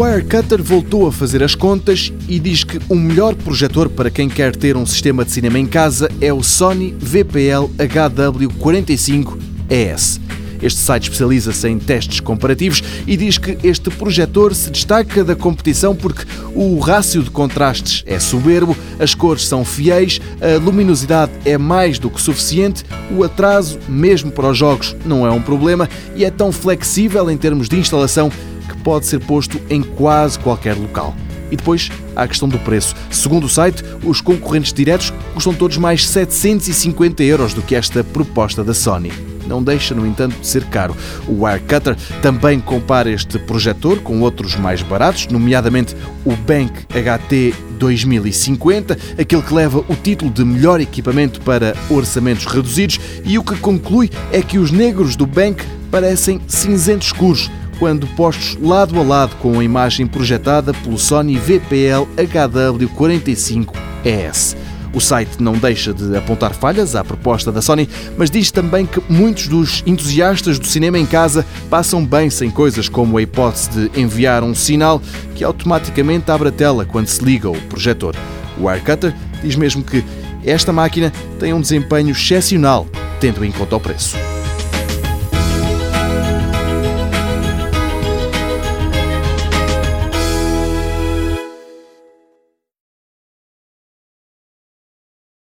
Wirecutter voltou a fazer as contas e diz que o melhor projetor para quem quer ter um sistema de cinema em casa é o Sony VPL HW45ES. Este site especializa-se em testes comparativos e diz que este projetor se destaca da competição porque o rácio de contrastes é soberbo, as cores são fiéis, a luminosidade é mais do que suficiente, o atraso, mesmo para os jogos, não é um problema e é tão flexível em termos de instalação pode ser posto em quase qualquer local. E depois há a questão do preço. Segundo o site, os concorrentes diretos custam todos mais 750 euros do que esta proposta da Sony. Não deixa, no entanto, de ser caro. O Wirecutter também compara este projetor com outros mais baratos, nomeadamente o Bank HT 2050, aquele que leva o título de melhor equipamento para orçamentos reduzidos, e o que conclui é que os negros do Bank parecem cinzentos escuros quando postos lado a lado com a imagem projetada pelo Sony VPL HW45ES. O site não deixa de apontar falhas à proposta da Sony, mas diz também que muitos dos entusiastas do cinema em casa passam bem sem coisas como a hipótese de enviar um sinal que automaticamente abre a tela quando se liga o projetor. O Wirecutter diz mesmo que esta máquina tem um desempenho excepcional, tendo em conta o preço.